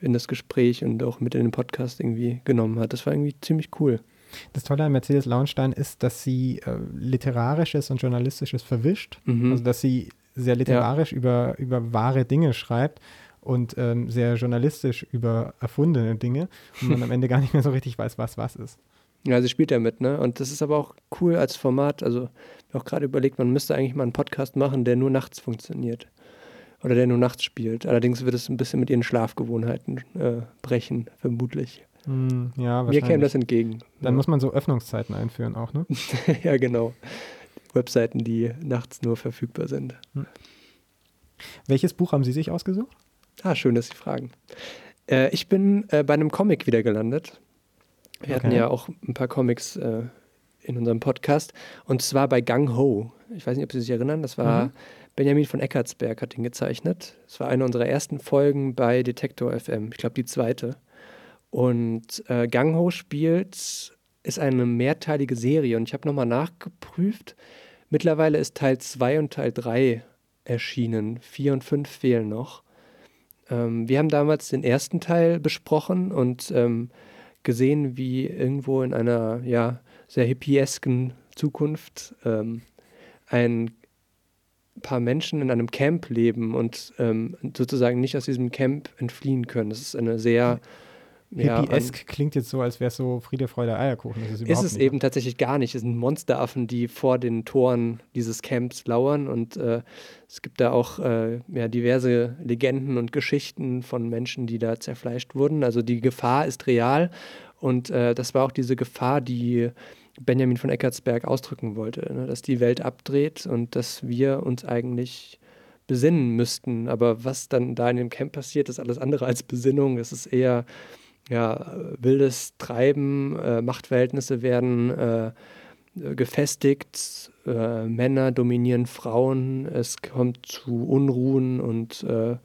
in das Gespräch und auch mit in den Podcast irgendwie genommen hat. Das war irgendwie ziemlich cool. Das Tolle an Mercedes Launstein ist, dass sie äh, literarisches und journalistisches verwischt. Mhm. Also dass sie sehr literarisch über, über wahre Dinge schreibt und ähm, sehr journalistisch über erfundene Dinge und man am Ende gar nicht mehr so richtig weiß, was was ist. Ja, sie spielt ja mit, ne? Und das ist aber auch cool als Format. Also, ich habe auch gerade überlegt, man müsste eigentlich mal einen Podcast machen, der nur nachts funktioniert. Oder der nur nachts spielt. Allerdings wird es ein bisschen mit ihren Schlafgewohnheiten äh, brechen, vermutlich. Hm, ja, Mir käme das entgegen. Dann muss man so Öffnungszeiten einführen auch, ne? ja, genau. Webseiten, die nachts nur verfügbar sind. Welches Buch haben Sie sich ausgesucht? Ah, schön, dass Sie fragen. Äh, ich bin äh, bei einem Comic wieder gelandet. Wir hatten Okay. ja auch ein paar Comics äh, in unserem Podcast. Und zwar bei Gang Ho. Ich weiß nicht, ob Sie sich erinnern. Das war Mhm. Benjamin von Eckartsberg hat ihn gezeichnet. Das war eine unserer ersten Folgen bei Detektor FM. Ich glaube, die zweite. Und äh, Gang Ho spielt, ist eine mehrteilige Serie. Und ich habe nochmal nachgeprüft. Mittlerweile ist Teil 2 und Teil 3 erschienen. 4 und 5 fehlen noch. Ähm, wir haben damals den ersten Teil besprochen und ähm, gesehen, wie irgendwo in einer ja, sehr hippiesken Zukunft ähm, ein paar Menschen in einem Camp leben und ähm, sozusagen nicht aus diesem Camp entfliehen können. Das ist eine sehr ja, Hippie-esk klingt jetzt so, als wäre es so Friede, Freude, Eierkuchen. Das ist, ist es nicht. eben tatsächlich gar nicht. Es sind Monsteraffen, die vor den Toren dieses Camps lauern und äh, es gibt da auch äh, ja, diverse Legenden und Geschichten von Menschen, die da zerfleischt wurden. Also die Gefahr ist real und äh, das war auch diese Gefahr, die Benjamin von Eckartsberg ausdrücken wollte, ne? dass die Welt abdreht und dass wir uns eigentlich besinnen müssten. Aber was dann da in dem Camp passiert, ist alles andere als Besinnung. Es ist eher ja, wildes Treiben, äh, Machtverhältnisse werden äh, gefestigt, äh, Männer dominieren Frauen, es kommt zu Unruhen und äh,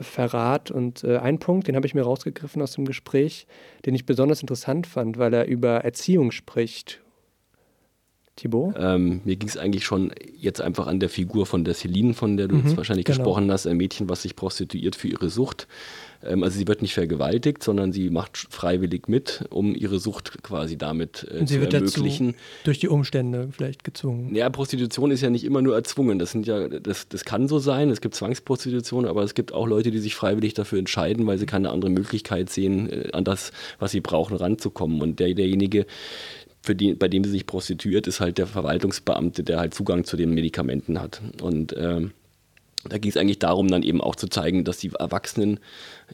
Verrat. Und äh, ein Punkt, den habe ich mir rausgegriffen aus dem Gespräch, den ich besonders interessant fand, weil er über Erziehung spricht. Thibaut? Ähm, mir ging es eigentlich schon jetzt einfach an der Figur von der Celine, von der du Mhm, jetzt wahrscheinlich genau. gesprochen hast, ein Mädchen, was sich prostituiert für ihre Sucht. Ähm, also sie wird nicht vergewaltigt, sondern sie macht freiwillig mit, um ihre Sucht quasi damit äh, Und sie zu wird dazu ermöglichen. durch die Umstände vielleicht gezwungen. Ja, Prostitution ist ja nicht immer nur erzwungen. Das sind ja, das, das kann so sein. Es gibt Zwangsprostitution, aber es gibt auch Leute, die sich freiwillig dafür entscheiden, weil sie keine andere Möglichkeit sehen, äh, an das, was sie brauchen, ranzukommen. Und der, derjenige, für die, bei dem sie sich prostituiert, ist halt der Verwaltungsbeamte, der halt Zugang zu den Medikamenten hat. Und ähm, da ging es eigentlich darum, dann eben auch zu zeigen, dass die Erwachsenen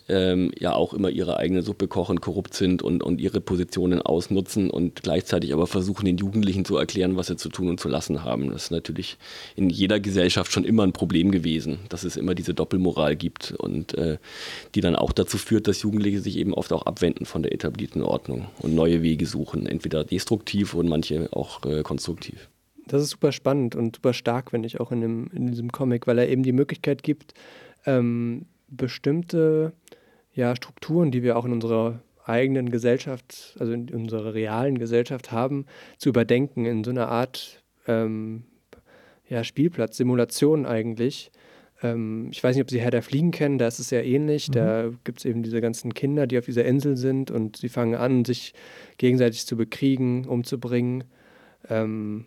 ähm, ja auch immer ihre eigene Suppe kochen, korrupt sind und, und ihre Positionen ausnutzen und gleichzeitig aber versuchen, den Jugendlichen zu erklären, was sie zu tun und zu lassen haben. Das ist natürlich in jeder Gesellschaft schon immer ein Problem gewesen, dass es immer diese Doppelmoral gibt und äh, die dann auch dazu führt, dass Jugendliche sich eben oft auch abwenden von der etablierten Ordnung und neue Wege suchen, entweder destruktiv und manche auch äh, konstruktiv. Das ist super spannend und super stark, finde ich, auch in, dem, in diesem Comic, weil er eben die Möglichkeit gibt, ähm, bestimmte ja, Strukturen, die wir auch in unserer eigenen Gesellschaft, also in unserer realen Gesellschaft haben, zu überdenken in so einer Art ähm, ja, Spielplatz, Simulation eigentlich. Ähm, ich weiß nicht, ob Sie Herr der Fliegen kennen, da ist es sehr ähnlich. Da gibt es eben diese ganzen Kinder, die auf dieser Insel sind und sie fangen an, sich gegenseitig zu bekriegen, umzubringen. Ähm,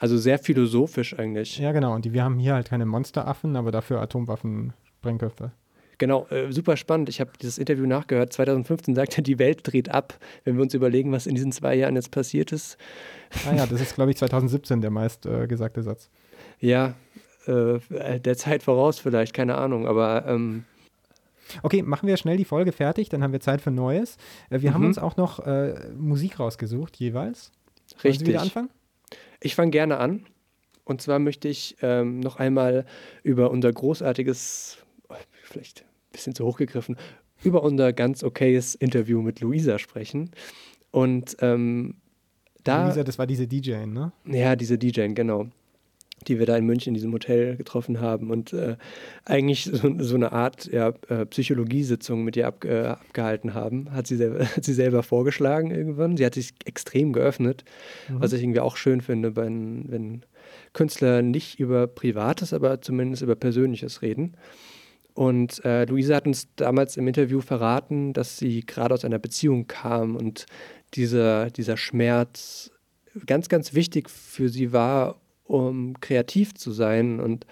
also sehr philosophisch eigentlich. Ja, genau. Und die, wir haben hier halt keine Monsteraffen, aber dafür Atomwaffen, Sprengköpfe. Genau, äh, super spannend. Ich habe dieses Interview nachgehört. 2015 sagt er, die Welt dreht ab. Wenn wir uns überlegen, was in diesen zwei Jahren jetzt passiert ist. Ah ja, das ist, glaube ich, 2017 der meist äh, gesagte Satz. Ja, äh, der Zeit voraus vielleicht, keine Ahnung. Aber ähm, Okay, machen wir schnell die Folge fertig, dann haben wir Zeit für Neues. Äh, wir haben Mhm. uns auch noch äh, Musik rausgesucht, jeweils. Wollen Sie richtig. wieder anfangen? Ich fange gerne an. Und zwar möchte ich ähm, noch einmal über unser großartiges, oh, vielleicht ein bisschen zu hoch gegriffen, über unser ganz okayes Interview mit Luisa sprechen. Und ähm, da. Luisa, das war diese DJ, ne? Ja, diese DJ, genau. Die wir da in München in diesem Hotel getroffen haben und äh, eigentlich so, so eine Art ja, äh, Psychologiesitzung mit ihr ab, äh, abgehalten haben. Hat sie, selber, hat sie selber vorgeschlagen irgendwann. Sie hat sich extrem geöffnet, Mhm. was ich irgendwie auch schön finde, wenn, wenn Künstler nicht über Privates, aber zumindest über Persönliches reden. Und äh, Luisa hat uns damals im Interview verraten, dass sie gerade aus einer Beziehung kam und dieser, dieser Schmerz ganz, ganz wichtig für sie war, um kreativ zu sein. Und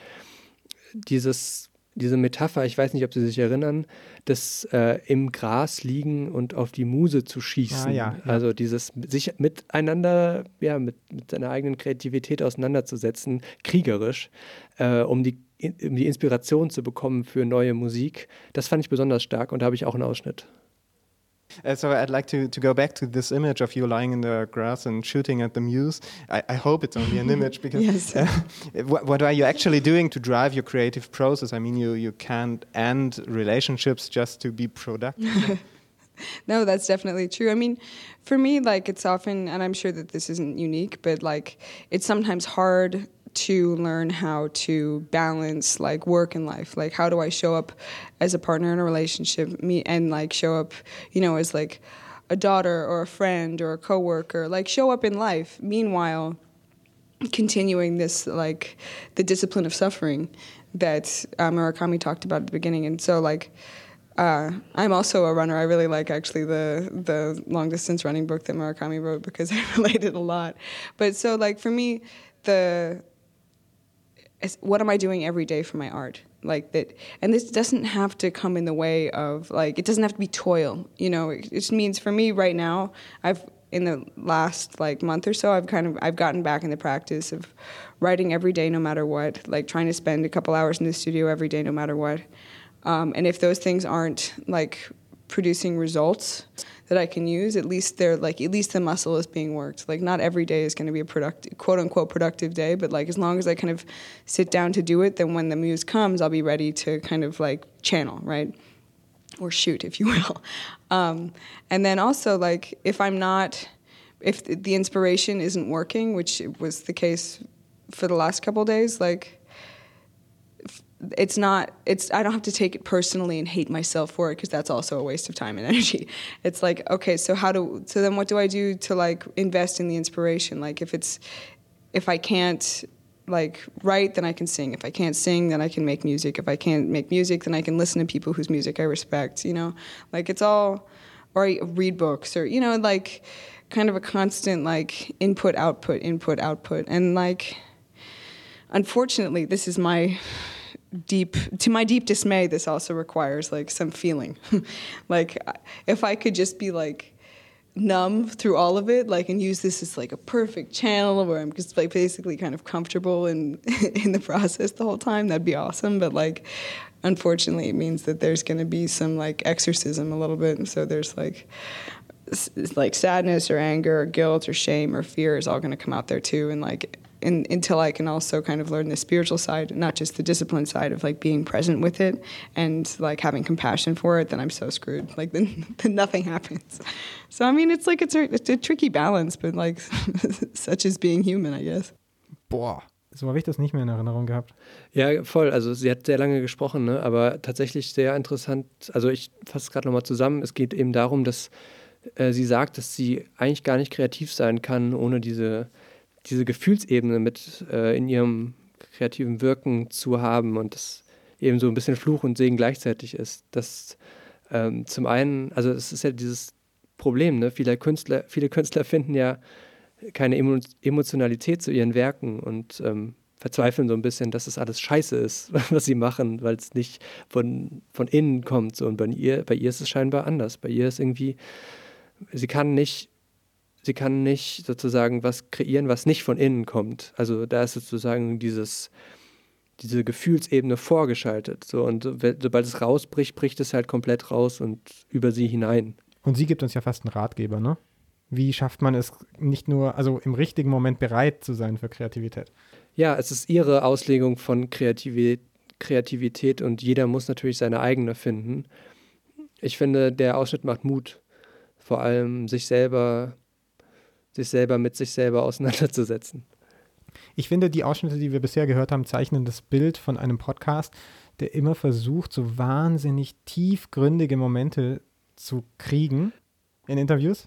dieses, diese Metapher, ich weiß nicht, ob Sie sich erinnern, das äh, im Gras liegen und auf die Muse zu schießen. Ah, ja, ja. Also dieses sich miteinander, ja, mit, mit seiner eigenen Kreativität auseinanderzusetzen, kriegerisch, äh, um die um die Inspiration zu bekommen für neue Musik. Das fand ich besonders stark und da habe ich auch einen Ausschnitt. Uh, so I'd like to, to go back to this image of you lying in the grass and shooting at the muse. I, I hope it's only an image because Yes. uh, what, what are you actually doing to drive your creative process? I mean, you, you can't end relationships just to be productive. no, that's definitely true. I mean, for me, like it's often, and I'm sure that this isn't unique, but like it's sometimes hard to learn how to balance like work and life. Like, how do I show up as a partner in a relationship, me, and like show up, you know, as like a daughter or a friend or a coworker, like show up in life. Meanwhile, continuing this like the discipline of suffering that uh, Murakami talked about at the beginning, and so like. Uh, I'm also a runner. I really like actually the the long distance running book that Murakami wrote because I related a lot. But so like for me, the what am I doing every day for my art? Like that, and this doesn't have to come in the way of like it doesn't have to be toil. You know, it just means for me right now, I've in the last like month or so, I've kind of I've gotten back in the practice of writing every day, no matter what. Like trying to spend a couple hours in the studio every day, no matter what. Um, and if those things aren't like producing results that I can use, at least they're like at least the muscle is being worked. Like not every day is going to be a productive, quote unquote productive day, but like as long as I kind of sit down to do it, then when the muse comes, I'll be ready to kind of like channel, right? Or shoot, if you will. Um, and then also like if I'm not, if the inspiration isn't working, which was the case for the last couple days, like it's not it's i don't have to take it personally and hate myself for it because that's also a waste of time and energy. It's like okay so how do so then what do i do to like invest in the inspiration? Like if it's if i can't like write then i can sing. If i can't sing then i can make music. If i can't make music then i can listen to people whose music i respect you know? Like it's all or I read books or you know like kind of a constant like input output input output. And like unfortunately this is my deep to my deep dismay this also requires like some feeling. Like if i could just be like numb through all of it like and use this as like a perfect channel where i'm just like basically kind of comfortable in in the process the whole time that'd be awesome. But like unfortunately it means that there's going to be some like exorcism a little bit. And so there's like like sadness or anger or guilt or shame or fear is all going to come out there too. And like in, until I can also kind of learn the spiritual side, not just the discipline side of like being present with it and like having compassion for it, then I'm so screwed. Like then, then nothing happens. So I mean, it's like it's a, it's a tricky balance, but like such is being human, I guess. Boah, so habe ich das nicht mehr in Erinnerung gehabt. Ja, voll. Also sie hat sehr lange gesprochen, ne? aber tatsächlich sehr interessant. Also ich fasse es gerade nochmal zusammen. Es geht eben darum, dass äh, sie sagt, dass sie eigentlich gar nicht kreativ sein kann, ohne diese, diese Gefühlsebene mit äh, in ihrem kreativen Wirken zu haben und das eben so ein bisschen Fluch und Segen gleichzeitig ist. Das ähm, zum einen, also es ist ja dieses Problem, ne? viele, Künstler, viele Künstler finden ja keine Emo Emotionalität zu ihren Werken und ähm, verzweifeln so ein bisschen, dass es alles scheiße ist, was sie machen, weil es nicht von, von innen kommt. So. Und bei ihr, bei ihr ist es scheinbar anders. Bei ihr ist irgendwie, sie kann nicht, sie kann nicht sozusagen was kreieren, was nicht von innen kommt. Also da ist sozusagen dieses, diese Gefühlsebene vorgeschaltet. So. Und so- sobald es rausbricht, bricht es halt komplett raus und über sie hinein. Und sie gibt uns ja fast einen Ratgeber, ne? Wie schafft man es nicht nur, also im richtigen Moment bereit zu sein für Kreativität? Ja, es ist ihre Auslegung von Kreativität, Kreativität und jeder muss natürlich seine eigene finden. Ich finde, der Ausschnitt macht Mut, vor allem sich selber, sich selber mit sich selber auseinanderzusetzen. Ich finde, die Ausschnitte, die wir bisher gehört haben, zeichnen das Bild von einem Podcast, der immer versucht, so wahnsinnig tiefgründige Momente zu kriegen in Interviews.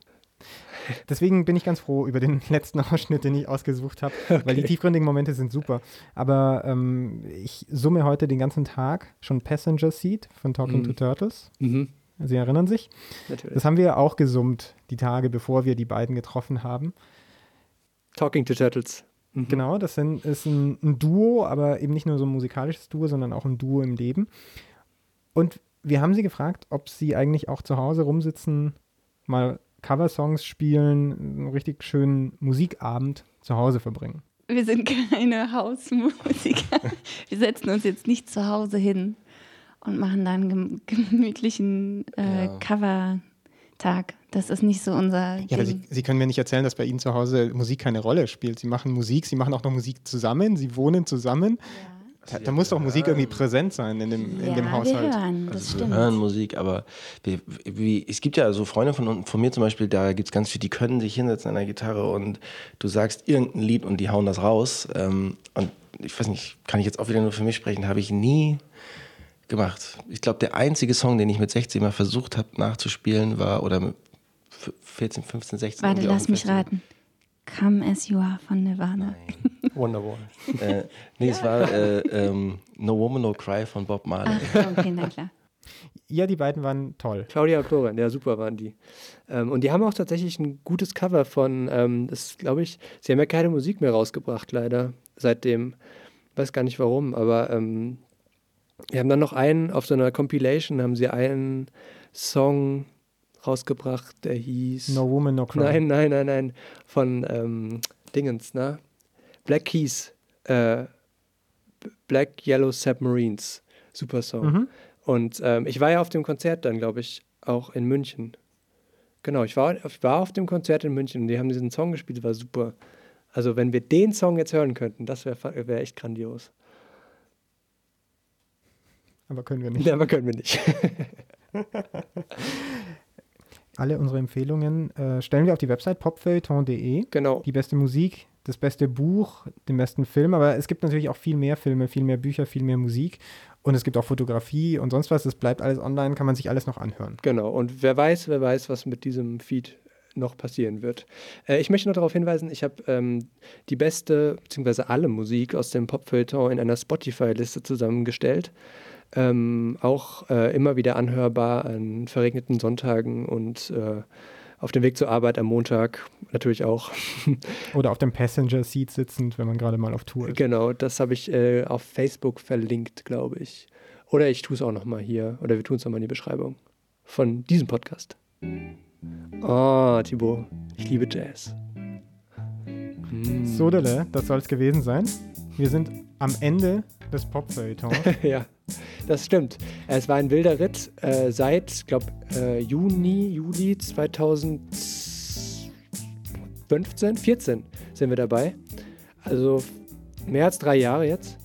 Deswegen bin ich ganz froh über den letzten Ausschnitt, den ich ausgesucht habe, weil die Okay. tiefgründigen Momente sind super. Aber ähm, ich summe heute den ganzen Tag schon Passenger Seat von Talking Mhm. to Turtles. Mhm. Sie erinnern sich? Natürlich. Das haben wir auch gesummt, die Tage, bevor wir die beiden getroffen haben. Talking to Turtles. Mhm. Genau, das sind, ist ein, ein Duo, aber eben nicht nur so ein musikalisches Duo, sondern auch ein Duo im Leben. Und wir haben sie gefragt, ob sie eigentlich auch zu Hause rumsitzen, mal Coversongs spielen, einen richtig schönen Musikabend zu Hause verbringen. Wir sind keine Hausmusiker. Wir setzen uns jetzt nicht zu Hause hin und machen dann gem gemütlichen äh, Ja. Cover-Tag. Das ist nicht so unser Ja, aber sie, Ding. sie können mir nicht erzählen, dass bei Ihnen zu Hause Musik keine Rolle spielt. Sie machen Musik, Sie machen auch noch Musik zusammen, Sie wohnen zusammen. Da, da muss doch Musik irgendwie präsent sein in dem, in dem ja, Haushalt. wir hören, das Also wir stimmt. hören Musik, aber wir, wie, es gibt ja so Freunde von, von mir zum Beispiel, da gibt es ganz viele, die können sich hinsetzen an der Gitarre und du sagst irgendein Lied und die hauen das raus. Ähm, und ich weiß nicht, kann ich jetzt auch wieder nur für mich sprechen, habe ich nie gemacht. Ich glaube, der einzige Song, den ich mit 16 mal versucht habe nachzuspielen, war, oder mit f- 14, 15, 16. Warte, lass mich raten. Come as you are von Nirvana. Wonderwall. Äh, nee, es war äh, ähm, No Woman, No Cry von Bob Marley. Ach, okay, na klar. Ja, die beiden waren toll. Claudia und Florian, ja, super waren die. Ähm, und die haben auch tatsächlich ein gutes Cover von, ähm, das glaube ich, sie haben ja keine Musik mehr rausgebracht, leider, seitdem. Weiß gar nicht warum, aber ähm, wir haben dann noch einen, auf so einer Compilation haben sie einen Song rausgebracht, der hieß. No Woman, No Cry. Nein, nein, nein, nein. Von ähm, Dingens, ne? Black Keys. Äh, Black Yellow Submarines. Super Song. Mhm. Und ähm, ich war ja auf dem Konzert dann, glaube ich, auch in München. Genau, ich war, ich war auf dem Konzert in München und die haben diesen Song gespielt, war super. Also wenn wir den Song jetzt hören könnten, das wäre wär echt grandios. Aber können wir nicht. Ja, aber können wir nicht. Alle unsere Empfehlungen äh, stellen wir auf die Website popfeuilleton.de. Genau. Die beste Musik, das beste Buch, den besten Film. Aber es gibt natürlich auch viel mehr Filme, viel mehr Bücher, viel mehr Musik. Und es gibt auch Fotografie und sonst was. Es bleibt alles online, kann man sich alles noch anhören. Genau, und wer weiß, wer weiß, was mit diesem Feed noch passieren wird. Äh, ich möchte noch darauf hinweisen, ich habe ähm, die beste, beziehungsweise alle Musik aus dem Popfeuilleton in einer Spotify-Liste zusammengestellt. Ähm, auch äh, immer wieder anhörbar an verregneten Sonntagen und äh, auf dem Weg zur Arbeit am Montag natürlich auch. Oder auf dem Passenger Seat sitzend, wenn man gerade mal auf Tour ist. Genau, das habe ich äh, auf Facebook verlinkt, glaube ich. Oder ich tue es auch nochmal hier, oder wir tun es nochmal in die Beschreibung von diesem Podcast. Oh, Thibaut, ich liebe Jazz. Hm. Sodele, das soll es gewesen sein. Wir sind am Ende des Popfeuilletons. ja, das stimmt. Es war ein wilder Ritt äh, seit, glaube äh, Juni, Juli 2015, 14 sind wir dabei. Also mehr als drei Jahre jetzt.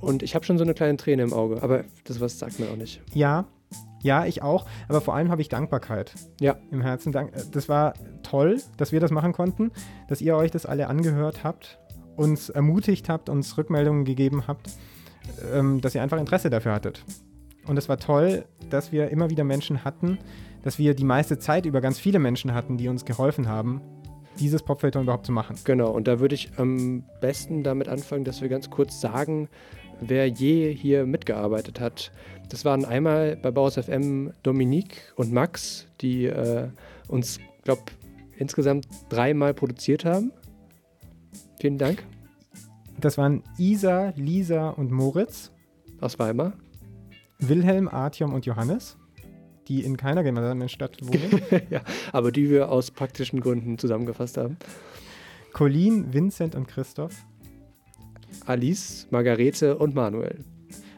Und ich habe schon so eine kleine Träne im Auge. Aber das was sagt man auch nicht. ja, ja, ich auch. Aber vor allem habe ich Dankbarkeit Ja, im Herzen. Dank, äh, das war toll, dass wir das machen konnten, dass ihr euch das alle angehört habt, uns ermutigt habt, uns Rückmeldungen gegeben habt, ähm, dass ihr einfach Interesse dafür hattet. Und es war toll, dass wir immer wieder Menschen hatten, dass wir die meiste Zeit über ganz viele Menschen hatten, die uns geholfen haben, dieses Popfilter überhaupt zu machen. genau. Und da würde ich am besten damit anfangen, dass wir ganz kurz sagen, wer je hier mitgearbeitet hat. Das waren einmal bei Bauhaus FM Dominique und Max, die äh, uns, glaube insgesamt dreimal produziert haben. Vielen Dank. Das waren Isa, Lisa und Moritz, Aus Weimar. Wilhelm, Artyom und Johannes, die in keiner gemeinsamen Stadt wohnen. ja, aber die wir aus praktischen Gründen zusammengefasst haben. Colleen, Vincent und Christoph. Alice, Margarete und Manuel.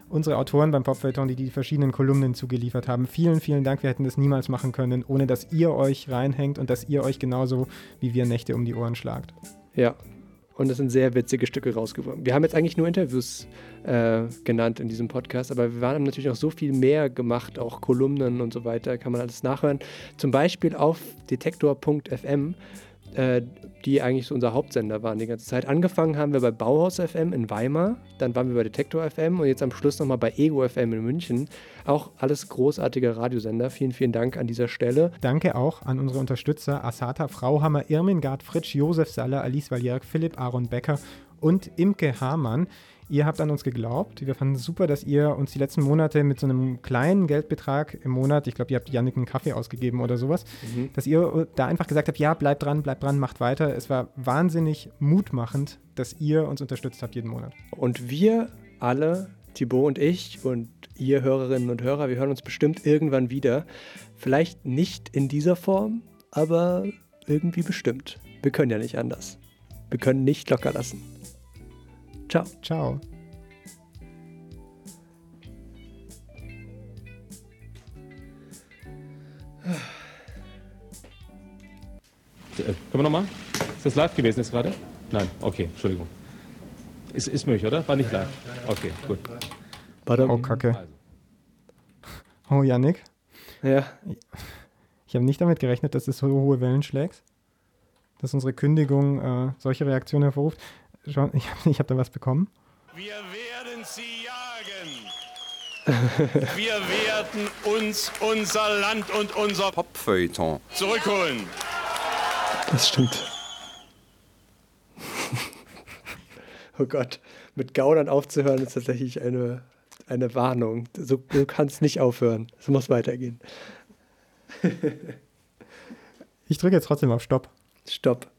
Unsere Autoren beim Popfeuilleton, die die verschiedenen Kolumnen zugeliefert haben. Vielen, vielen Dank. Wir hätten das niemals machen können, ohne dass ihr euch reinhängt und dass ihr euch genauso wie wir Nächte um die Ohren schlagt. Ja. Und es sind sehr witzige Stücke rausgekommen. Wir haben jetzt eigentlich nur Interviews äh, genannt in diesem Podcast, aber wir haben natürlich noch so viel mehr gemacht, auch Kolumnen und so weiter, kann man alles nachhören. Zum Beispiel auf detektor.fm, äh, die eigentlich so unser Hauptsender waren die ganze Zeit. Angefangen haben wir bei Bauhaus FM in Weimar, dann waren wir bei Detektor FM und jetzt am Schluss nochmal bei Ego FM in München. Auch alles großartige Radiosender. Vielen, vielen Dank an dieser Stelle. Danke auch an unsere Unterstützer Asata Frauhammer, Irmingard Fritsch, Josef Saller, Alice Valjerk, Philipp Aaron Becker und Imke Hamann. Ihr habt an uns geglaubt. Wir fanden es super, dass ihr uns die letzten Monate mit so einem kleinen Geldbetrag im Monat, ich glaube, ihr habt Janik einen Kaffee ausgegeben oder sowas, Mhm. dass ihr da einfach gesagt habt, ja, bleibt dran, bleibt dran, macht weiter. Es war wahnsinnig mutmachend, dass ihr uns unterstützt habt jeden Monat. Und wir alle, Thibaut und ich und ihr Hörerinnen und Hörer, wir hören uns bestimmt irgendwann wieder. Vielleicht nicht in dieser Form, aber irgendwie bestimmt. Wir können ja nicht anders. Wir können nicht locker lassen. Ciao. Ciao. Äh, Können wir nochmal? Ist das live gewesen jetzt gerade? Nein, okay, Entschuldigung. Ist, ist möglich, oder? War nicht live. Okay, gut. Oh, Kacke. Oh, Janik. Ja. Ich habe nicht damit gerechnet, dass es so hohe Wellen schlägt. Dass unsere Kündigung äh, solche Reaktionen hervorruft. Schau, ich habe ich hab da was bekommen. Wir werden sie jagen. Wir werden uns unser Land und unser Popfeuilleton. zurückholen. Das stimmt. oh Gott, mit Gaunern aufzuhören ist tatsächlich eine, eine Warnung. So, du kannst nicht aufhören. Es muss weitergehen. Ich drücke jetzt trotzdem auf Stopp. Stopp.